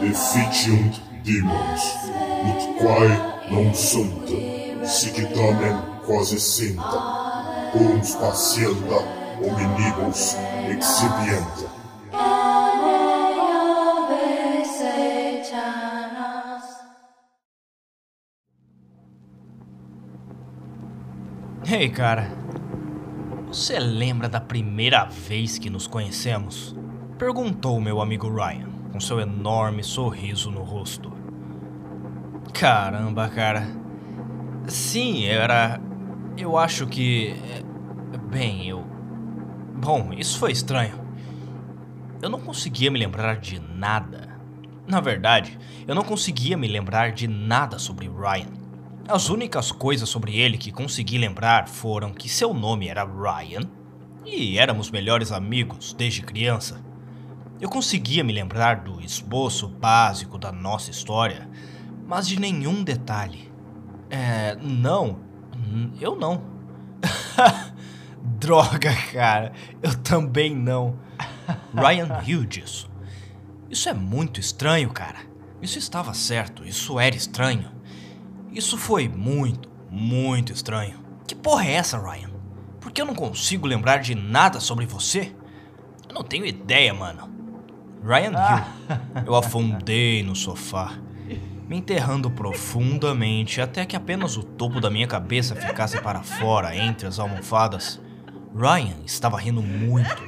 Efficiunt demons, ut quae non sunt, sic tamen quasi sinta, uns patienta hominibus exhibienta. Ei, cara. Você lembra da primeira vez que nos conhecemos? Perguntou meu amigo Ryan, com seu enorme sorriso no rosto. Caramba, cara. Sim, era. Eu acho que. Bem, eu. Bom, isso foi estranho. Eu não conseguia me lembrar de nada. Na verdade, eu não conseguia me lembrar de nada sobre Ryan. As únicas coisas sobre ele que consegui lembrar foram que seu nome era Ryan e éramos melhores amigos desde criança. Eu conseguia me lembrar do esboço básico da nossa história, mas de nenhum detalhe. É. Não. Eu não. Droga, cara. Eu também não. Ryan disso. Isso é muito estranho, cara. Isso estava certo, isso era estranho. Isso foi muito, muito estranho. Que porra é essa, Ryan? Por que eu não consigo lembrar de nada sobre você? Eu não tenho ideia, mano. Ryan riu. Eu afundei no sofá, me enterrando profundamente até que apenas o topo da minha cabeça ficasse para fora entre as almofadas. Ryan estava rindo muito,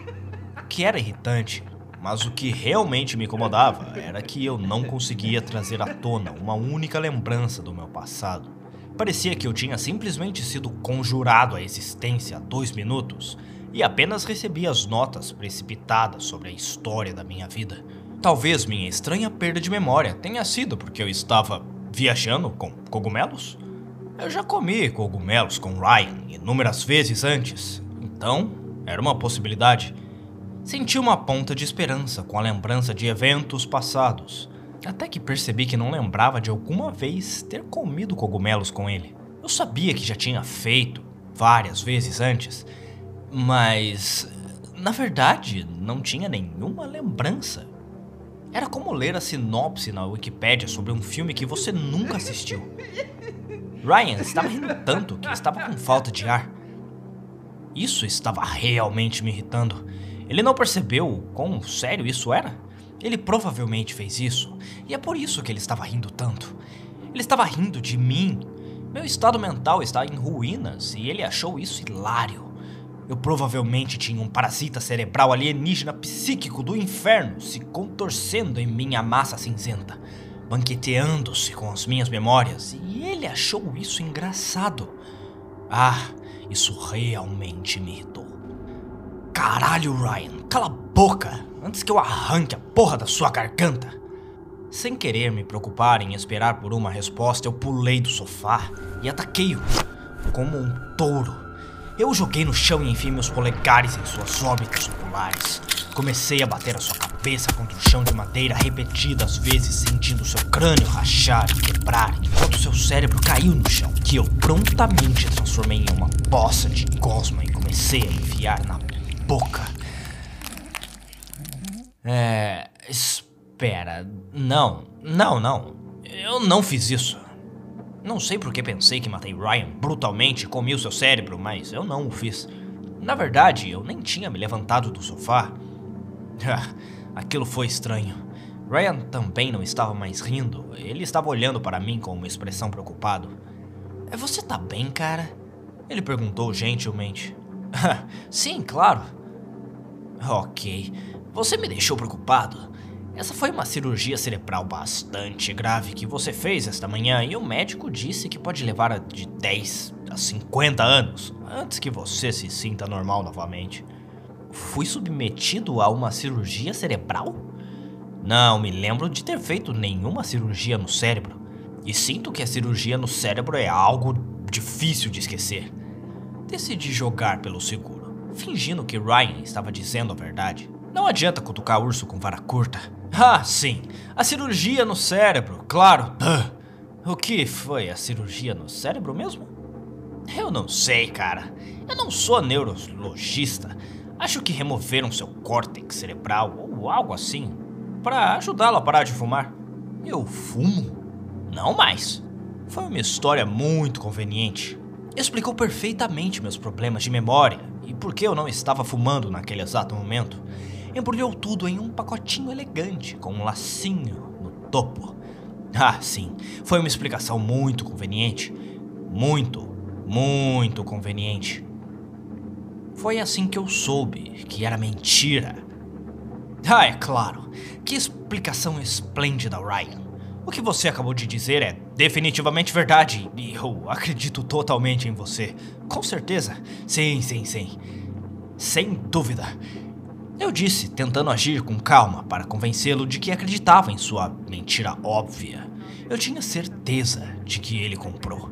o que era irritante, mas o que realmente me incomodava era que eu não conseguia trazer à tona uma única lembrança do meu passado. Parecia que eu tinha simplesmente sido conjurado à existência há dois minutos e apenas recebia as notas precipitadas sobre a história da minha vida. Talvez minha estranha perda de memória tenha sido porque eu estava viajando com cogumelos? Eu já comi cogumelos com Ryan inúmeras vezes antes, então era uma possibilidade. Senti uma ponta de esperança com a lembrança de eventos passados, até que percebi que não lembrava de alguma vez ter comido cogumelos com ele. Eu sabia que já tinha feito várias vezes antes, mas na verdade não tinha nenhuma lembrança. Era como ler a sinopse na Wikipédia sobre um filme que você nunca assistiu. Ryan estava rindo tanto que estava com falta de ar. Isso estava realmente me irritando. Ele não percebeu quão sério isso era? Ele provavelmente fez isso, e é por isso que ele estava rindo tanto. Ele estava rindo de mim. Meu estado mental está em ruínas e ele achou isso hilário. Eu provavelmente tinha um parasita cerebral alienígena psíquico do inferno se contorcendo em minha massa cinzenta, banqueteando-se com as minhas memórias, e ele achou isso engraçado. Ah, isso realmente me irritou. Caralho, Ryan, cala a boca antes que eu arranque a porra da sua garganta. Sem querer me preocupar em esperar por uma resposta, eu pulei do sofá e ataquei-o como um touro. Eu joguei no chão e enfiei meus polegares em suas órbitas oculares. Comecei a bater a sua cabeça contra o chão de madeira repetidas vezes, sentindo seu crânio rachar e quebrar, enquanto seu cérebro caiu no chão, que eu prontamente transformei em uma poça de gosma e comecei a enfiar na boca. É. Espera. Não, não, não. Eu não fiz isso. Não sei por que pensei que matei Ryan brutalmente e comi o seu cérebro, mas eu não o fiz. Na verdade, eu nem tinha me levantado do sofá. Aquilo foi estranho. Ryan também não estava mais rindo. Ele estava olhando para mim com uma expressão preocupado. Você tá bem, cara? Ele perguntou gentilmente. Sim, claro. Ok, você me deixou preocupado. Essa foi uma cirurgia cerebral bastante grave que você fez esta manhã e o médico disse que pode levar de 10 a 50 anos antes que você se sinta normal novamente. Fui submetido a uma cirurgia cerebral? Não me lembro de ter feito nenhuma cirurgia no cérebro. E sinto que a cirurgia no cérebro é algo difícil de esquecer. Decidi jogar pelo seguro fingindo que Ryan estava dizendo a verdade. Não adianta cutucar urso com vara curta. Ah, sim, a cirurgia no cérebro, claro. O que foi a cirurgia no cérebro mesmo? Eu não sei, cara. Eu não sou neurologista. Acho que removeram seu córtex cerebral ou algo assim para ajudá-lo a parar de fumar. Eu fumo? Não mais. Foi uma história muito conveniente. Explicou perfeitamente meus problemas de memória e por que eu não estava fumando naquele exato momento. Embrulhou tudo em um pacotinho elegante com um lacinho no topo. Ah, sim, foi uma explicação muito conveniente. Muito, muito conveniente. Foi assim que eu soube que era mentira. Ah, é claro. Que explicação esplêndida, Ryan. O que você acabou de dizer é definitivamente verdade e eu acredito totalmente em você. Com certeza. Sim, sim, sim. Sem dúvida. Eu disse, tentando agir com calma para convencê-lo de que acreditava em sua mentira óbvia. Eu tinha certeza de que ele comprou.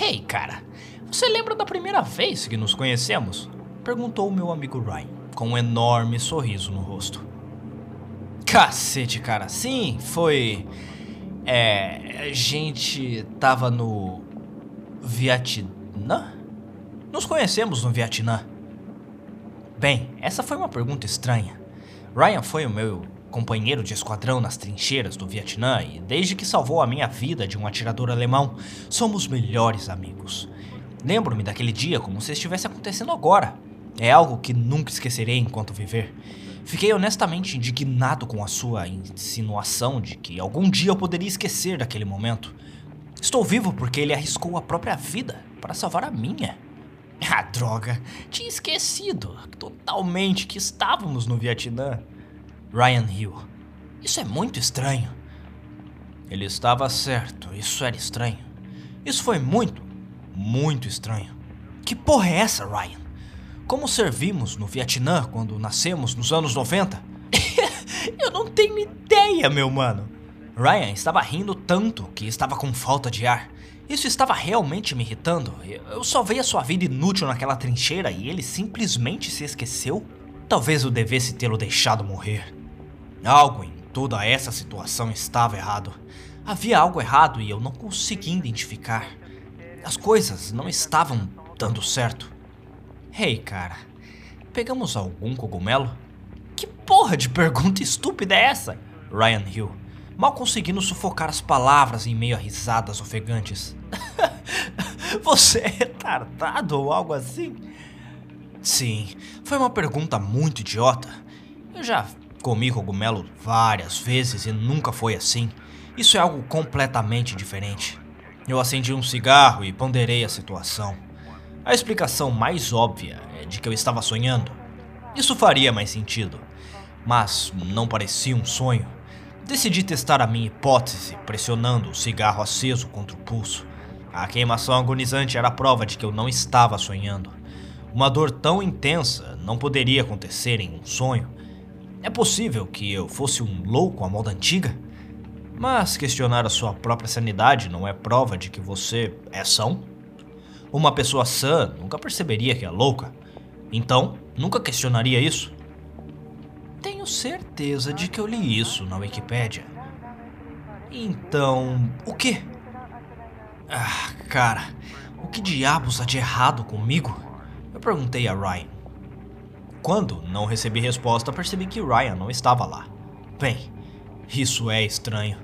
Hey, cara, você lembra da primeira vez que nos conhecemos? Perguntou meu amigo Ryan, com um enorme sorriso no rosto. Cacete, cara, sim, foi. É. A gente tava no. Vietnã? Nos conhecemos no Vietnã. Bem, essa foi uma pergunta estranha. Ryan foi o meu companheiro de esquadrão nas trincheiras do Vietnã e, desde que salvou a minha vida de um atirador alemão, somos melhores amigos. Lembro-me daquele dia como se estivesse acontecendo agora. É algo que nunca esquecerei enquanto viver. Fiquei honestamente indignado com a sua insinuação de que algum dia eu poderia esquecer daquele momento. Estou vivo porque ele arriscou a própria vida para salvar a minha. Ah, droga, tinha esquecido totalmente que estávamos no Vietnã. Ryan Hill. Isso é muito estranho. Ele estava certo, isso era estranho. Isso foi muito, muito estranho. Que porra é essa, Ryan? Como servimos no Vietnã quando nascemos nos anos 90? Eu não tenho ideia, meu mano. Ryan estava rindo tanto que estava com falta de ar. Isso estava realmente me irritando. Eu salvei a sua vida inútil naquela trincheira e ele simplesmente se esqueceu? Talvez eu devesse tê-lo deixado morrer. Algo em toda essa situação estava errado. Havia algo errado e eu não conseguia identificar. As coisas não estavam dando certo. Hey, cara, pegamos algum cogumelo? Que porra de pergunta estúpida é essa? Ryan Hill, mal conseguindo sufocar as palavras em meio a risadas ofegantes. Você é retardado ou algo assim? Sim, foi uma pergunta muito idiota. Eu já Comi cogumelo várias vezes e nunca foi assim. Isso é algo completamente diferente. Eu acendi um cigarro e ponderei a situação. A explicação mais óbvia é de que eu estava sonhando. Isso faria mais sentido, mas não parecia um sonho. Decidi testar a minha hipótese, pressionando o cigarro aceso contra o pulso. A queimação agonizante era a prova de que eu não estava sonhando. Uma dor tão intensa não poderia acontecer em um sonho. É possível que eu fosse um louco à moda antiga? Mas questionar a sua própria sanidade não é prova de que você é são? Uma pessoa sã nunca perceberia que é louca. Então, nunca questionaria isso. Tenho certeza de que eu li isso na Wikipédia. Então, o que? Ah, cara, o que diabos há de errado comigo? Eu perguntei a Ryan. Quando não recebi resposta, percebi que Ryan não estava lá. Bem, isso é estranho.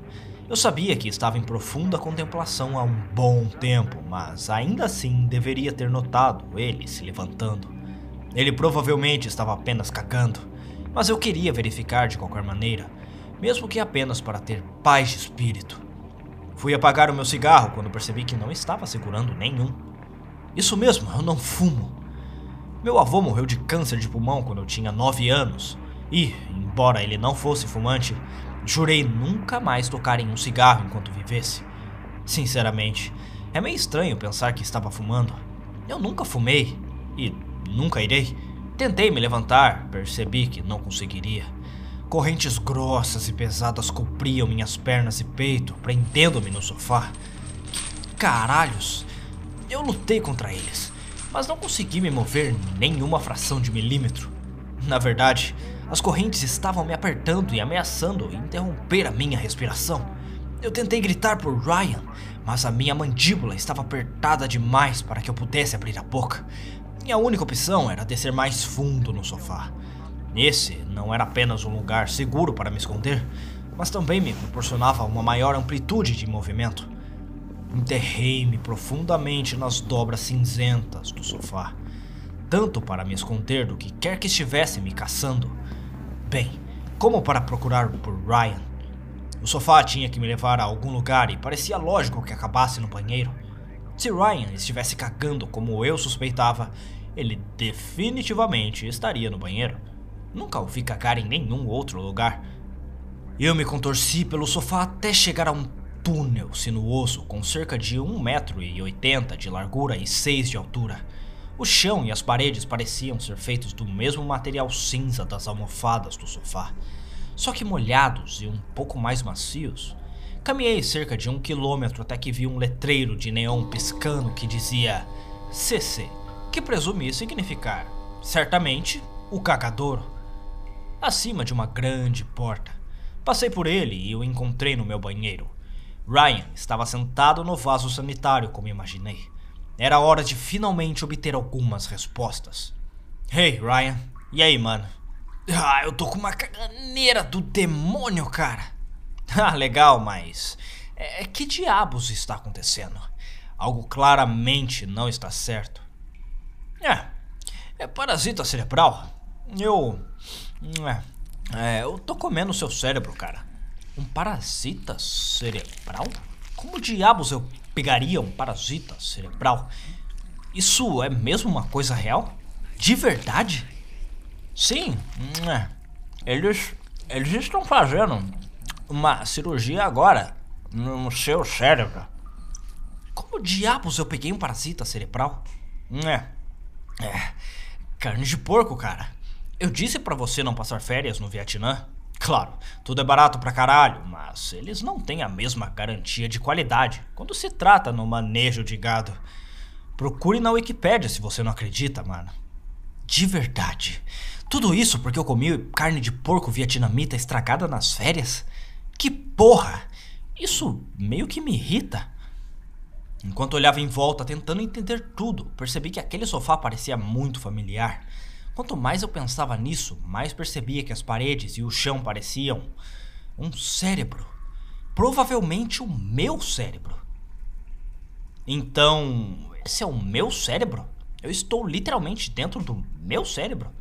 Eu sabia que estava em profunda contemplação há um bom tempo, mas ainda assim deveria ter notado ele se levantando. Ele provavelmente estava apenas cagando, mas eu queria verificar de qualquer maneira, mesmo que apenas para ter paz de espírito. Fui apagar o meu cigarro quando percebi que não estava segurando nenhum. Isso mesmo, eu não fumo. Meu avô morreu de câncer de pulmão quando eu tinha 9 anos. E, embora ele não fosse fumante, jurei nunca mais tocar em um cigarro enquanto vivesse. Sinceramente, é meio estranho pensar que estava fumando. Eu nunca fumei e nunca irei. Tentei me levantar, percebi que não conseguiria. Correntes grossas e pesadas cobriam minhas pernas e peito, prendendo-me no sofá. Que caralhos! Eu lutei contra eles mas não consegui me mover nenhuma fração de milímetro. Na verdade, as correntes estavam me apertando e ameaçando interromper a minha respiração. Eu tentei gritar por Ryan, mas a minha mandíbula estava apertada demais para que eu pudesse abrir a boca. Minha única opção era descer mais fundo no sofá. Esse não era apenas um lugar seguro para me esconder, mas também me proporcionava uma maior amplitude de movimento. Enterrei-me profundamente nas dobras cinzentas do sofá, tanto para me esconder do que quer que estivesse me caçando, bem, como para procurar por Ryan. O sofá tinha que me levar a algum lugar e parecia lógico que acabasse no banheiro. Se Ryan estivesse cagando como eu suspeitava, ele definitivamente estaria no banheiro. Nunca o vi cagar em nenhum outro lugar. Eu me contorci pelo sofá até chegar a um túnel sinuoso com cerca de 1,80m de largura e 6 de altura. O chão e as paredes pareciam ser feitos do mesmo material cinza das almofadas do sofá, só que molhados e um pouco mais macios. Caminhei cerca de um quilômetro até que vi um letreiro de neon piscando que dizia CC, que presumi significar, certamente, o cagadouro acima de uma grande porta. Passei por ele e o encontrei no meu banheiro. Ryan estava sentado no vaso sanitário, como imaginei. Era hora de finalmente obter algumas respostas. Hey, Ryan. E aí, mano? Ah, eu tô com uma caganeira do demônio, cara. Ah, legal, mas. É, que diabos está acontecendo? Algo claramente não está certo. É. É parasita cerebral. Eu. É, é, eu tô comendo seu cérebro, cara. Um parasita cerebral? Como diabos eu pegaria um parasita cerebral? Isso é mesmo uma coisa real? De verdade? Sim, eles, eles estão fazendo uma cirurgia agora no seu cérebro. Como diabos eu peguei um parasita cerebral? É, é carne de porco, cara. Eu disse para você não passar férias no Vietnã. Claro, tudo é barato pra caralho, mas eles não têm a mesma garantia de qualidade quando se trata no manejo de gado. Procure na Wikipédia se você não acredita, mano. De verdade. Tudo isso porque eu comi carne de porco vietnamita estragada nas férias? Que porra! Isso meio que me irrita. Enquanto olhava em volta tentando entender tudo, percebi que aquele sofá parecia muito familiar. Quanto mais eu pensava nisso, mais percebia que as paredes e o chão pareciam um cérebro. Provavelmente o meu cérebro. Então, esse é o meu cérebro? Eu estou literalmente dentro do meu cérebro?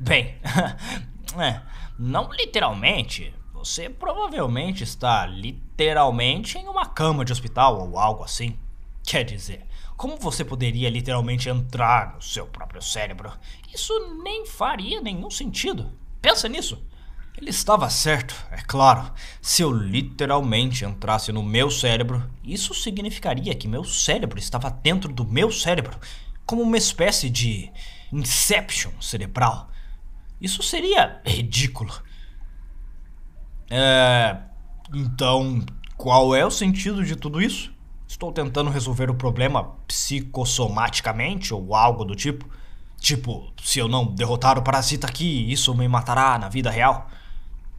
Bem, é, não literalmente. Você provavelmente está literalmente em uma cama de hospital ou algo assim. Quer dizer, como você poderia literalmente entrar no seu próprio cérebro? Isso nem faria nenhum sentido. Pensa nisso. Ele estava certo, é claro. Se eu literalmente entrasse no meu cérebro, isso significaria que meu cérebro estava dentro do meu cérebro, como uma espécie de inception cerebral. Isso seria ridículo. É. Então, qual é o sentido de tudo isso? Estou tentando resolver o problema psicossomaticamente ou algo do tipo. Tipo, se eu não derrotar o parasita aqui, isso me matará na vida real?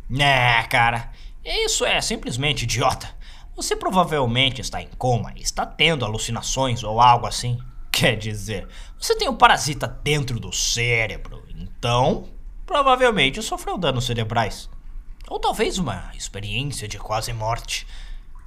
Né, cara, isso é simplesmente idiota. Você provavelmente está em coma e está tendo alucinações ou algo assim. Quer dizer, você tem um parasita dentro do cérebro, então provavelmente sofreu danos cerebrais. Ou talvez uma experiência de quase morte.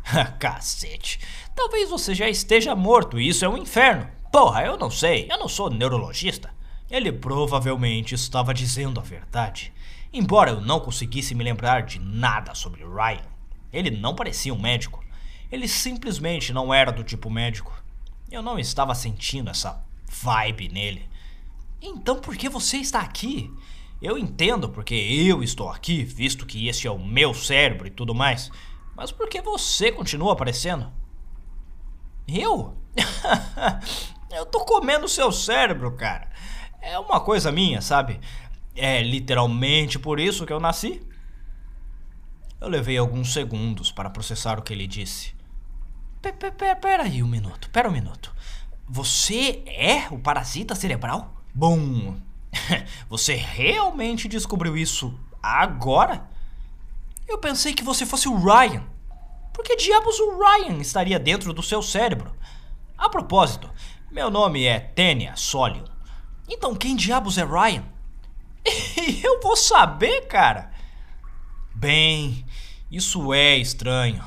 Cacete. Talvez você já esteja morto e isso é um inferno. Porra, eu não sei, eu não sou neurologista. Ele provavelmente estava dizendo a verdade. Embora eu não conseguisse me lembrar de nada sobre Ryan, ele não parecia um médico. Ele simplesmente não era do tipo médico. Eu não estava sentindo essa vibe nele. Então por que você está aqui? Eu entendo porque eu estou aqui, visto que esse é o meu cérebro e tudo mais. Mas por que você continua aparecendo? Eu? eu tô comendo seu cérebro, cara. É uma coisa minha, sabe? É literalmente por isso que eu nasci. Eu levei alguns segundos para processar o que ele disse. Pera aí um minuto, pera um minuto. Você é o parasita cerebral? Bom, você realmente descobriu isso agora? Eu pensei que você fosse o Ryan. Por que diabos o Ryan estaria dentro do seu cérebro? A propósito, meu nome é Tênia Solion. Então quem diabos é Ryan? Eu vou saber, cara. Bem, isso é estranho.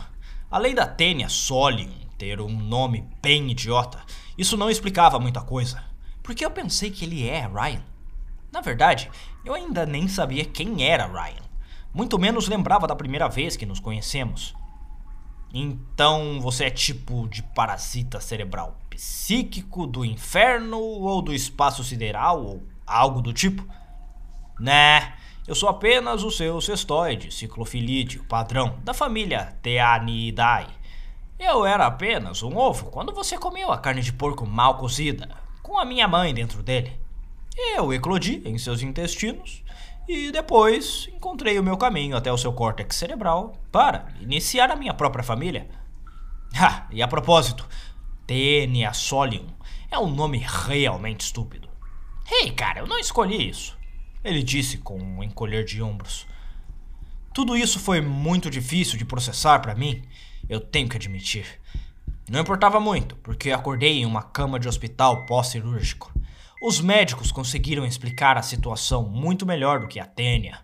Além da Tênia Solium ter um nome bem idiota, isso não explicava muita coisa. Porque eu pensei que ele é Ryan. Na verdade, eu ainda nem sabia quem era Ryan. Muito menos lembrava da primeira vez que nos conhecemos. Então você é tipo de parasita cerebral psíquico do inferno ou do espaço sideral ou algo do tipo? Né, eu sou apenas o seu cestoide ciclofilídeo padrão da família Teanidae. Eu era apenas um ovo quando você comeu a carne de porco mal cozida, com a minha mãe dentro dele. Eu eclodi em seus intestinos e depois encontrei o meu caminho até o seu córtex cerebral para iniciar a minha própria família. Ah, e a propósito, Tenia Solium é um nome realmente estúpido. Ei, hey, cara, eu não escolhi isso. Ele disse com um encolher de ombros. Tudo isso foi muito difícil de processar para mim, eu tenho que admitir. Não importava muito, porque acordei em uma cama de hospital pós-cirúrgico. Os médicos conseguiram explicar a situação muito melhor do que a Tênia.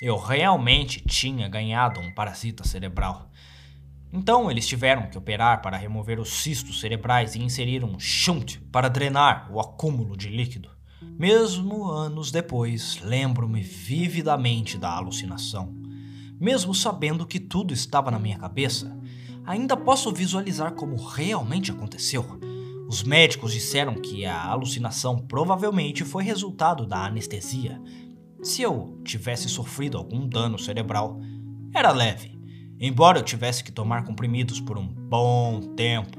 Eu realmente tinha ganhado um parasita cerebral. Então eles tiveram que operar para remover os cistos cerebrais e inserir um shunt para drenar o acúmulo de líquido. Mesmo anos depois, lembro-me vividamente da alucinação. Mesmo sabendo que tudo estava na minha cabeça, ainda posso visualizar como realmente aconteceu. Os médicos disseram que a alucinação provavelmente foi resultado da anestesia. Se eu tivesse sofrido algum dano cerebral, era leve, embora eu tivesse que tomar comprimidos por um bom tempo,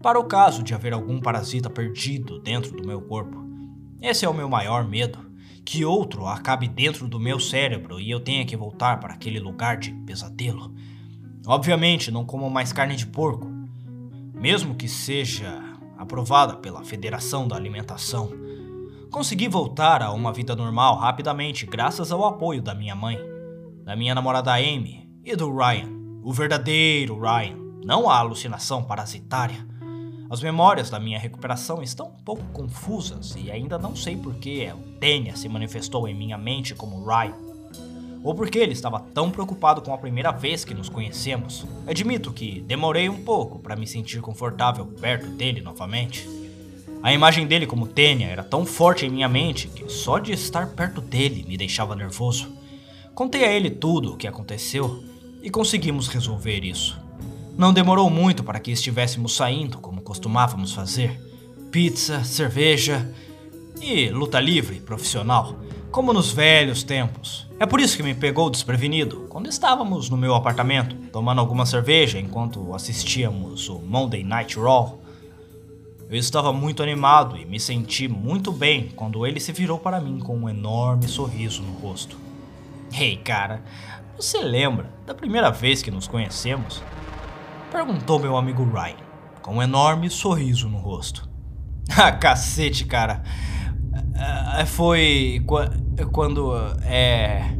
para o caso de haver algum parasita perdido dentro do meu corpo. Esse é o meu maior medo, que outro acabe dentro do meu cérebro e eu tenha que voltar para aquele lugar de pesadelo. Obviamente, não como mais carne de porco, mesmo que seja aprovada pela Federação da Alimentação. Consegui voltar a uma vida normal rapidamente graças ao apoio da minha mãe, da minha namorada Amy e do Ryan, o verdadeiro Ryan, não a alucinação parasitária. As memórias da minha recuperação estão um pouco confusas e ainda não sei por que o Tênia se manifestou em minha mente como Ryan. Ou porque ele estava tão preocupado com a primeira vez que nos conhecemos. Admito que demorei um pouco para me sentir confortável perto dele novamente. A imagem dele como Tênia era tão forte em minha mente que só de estar perto dele me deixava nervoso. Contei a ele tudo o que aconteceu e conseguimos resolver isso. Não demorou muito para que estivéssemos saindo como costumávamos fazer. Pizza, cerveja e luta livre profissional como nos velhos tempos. É por isso que me pegou desprevenido quando estávamos no meu apartamento, tomando alguma cerveja enquanto assistíamos o Monday Night Raw. Eu estava muito animado e me senti muito bem quando ele se virou para mim com um enorme sorriso no rosto. Ei, hey, cara, você lembra da primeira vez que nos conhecemos? Perguntou meu amigo Ryan, com um enorme sorriso no rosto. Ah, cacete, cara. Uh, foi quando. É.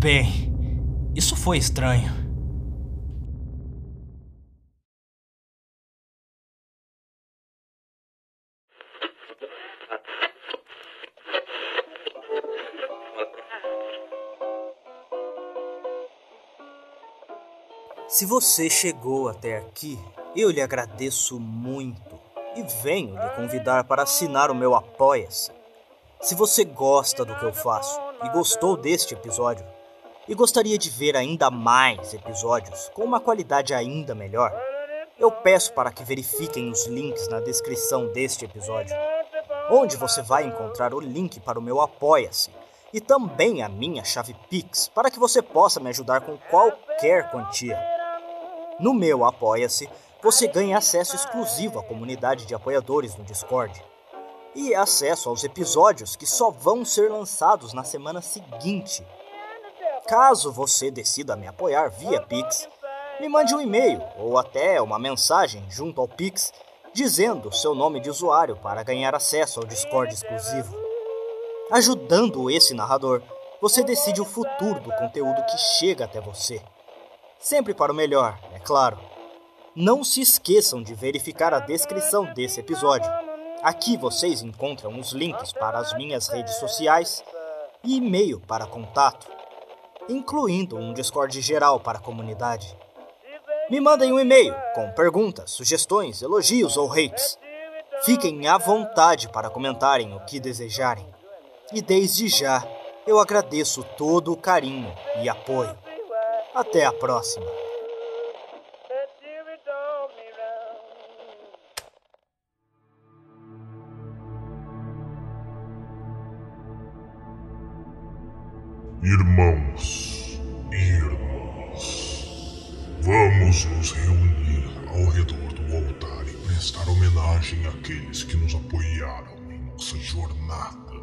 Bem, isso foi estranho. Se você chegou até aqui, eu lhe agradeço muito e venho lhe convidar para assinar o meu Apoia-se. Se você gosta do que eu faço e gostou deste episódio, e gostaria de ver ainda mais episódios com uma qualidade ainda melhor, eu peço para que verifiquem os links na descrição deste episódio, onde você vai encontrar o link para o meu Apoia-se e também a minha chave Pix para que você possa me ajudar com qualquer quantia. No meu Apoia-se, você ganha acesso exclusivo à comunidade de apoiadores no Discord e acesso aos episódios que só vão ser lançados na semana seguinte. Caso você decida me apoiar via Pix, me mande um e-mail ou até uma mensagem junto ao Pix dizendo seu nome de usuário para ganhar acesso ao Discord exclusivo. Ajudando esse narrador, você decide o futuro do conteúdo que chega até você. Sempre para o melhor, é claro. Não se esqueçam de verificar a descrição desse episódio Aqui vocês encontram os links para as minhas redes sociais e e-mail para contato, incluindo um Discord geral para a comunidade. Me mandem um e-mail com perguntas, sugestões, elogios ou hates. Fiquem à vontade para comentarem o que desejarem. E desde já, eu agradeço todo o carinho e apoio. Até a próxima! Irmãos e irmãs, vamos nos reunir ao redor do altar e prestar homenagem àqueles que nos apoiaram em nossa jornada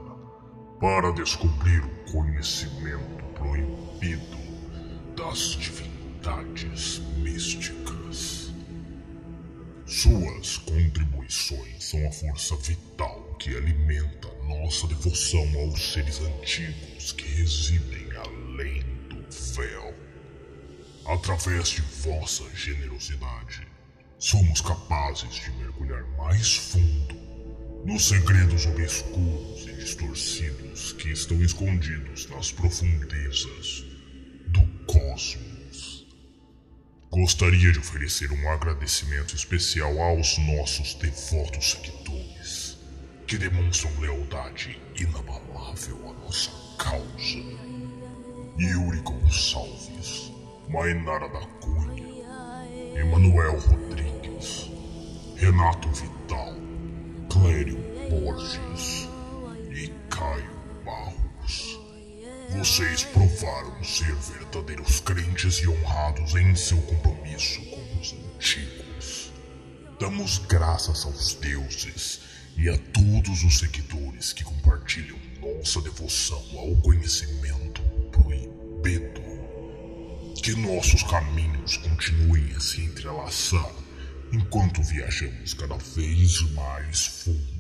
para descobrir o conhecimento proibido das divindades místicas. Suas contribuições são a força vital que alimenta nossa devoção aos seres antigos que residem além do véu. Através de vossa generosidade, somos capazes de mergulhar mais fundo nos segredos obscuros e distorcidos que estão escondidos nas profundezas do cosmos. Gostaria de oferecer um agradecimento especial aos nossos devotos seguidores que demonstram lealdade inabalável à nossa causa. Yuri Gonçalves, Mainara da Cunha, Emanuel Rodrigues, Renato Vital, Clério Borges e Caio Barros. Vocês provaram ser verdadeiros crentes e honrados em seu compromisso com os antigos. Damos graças aos deuses e a todos os seguidores que compartilham nossa devoção ao conhecimento proibido. Que nossos caminhos continuem a se entrelaçar enquanto viajamos cada vez mais fundo.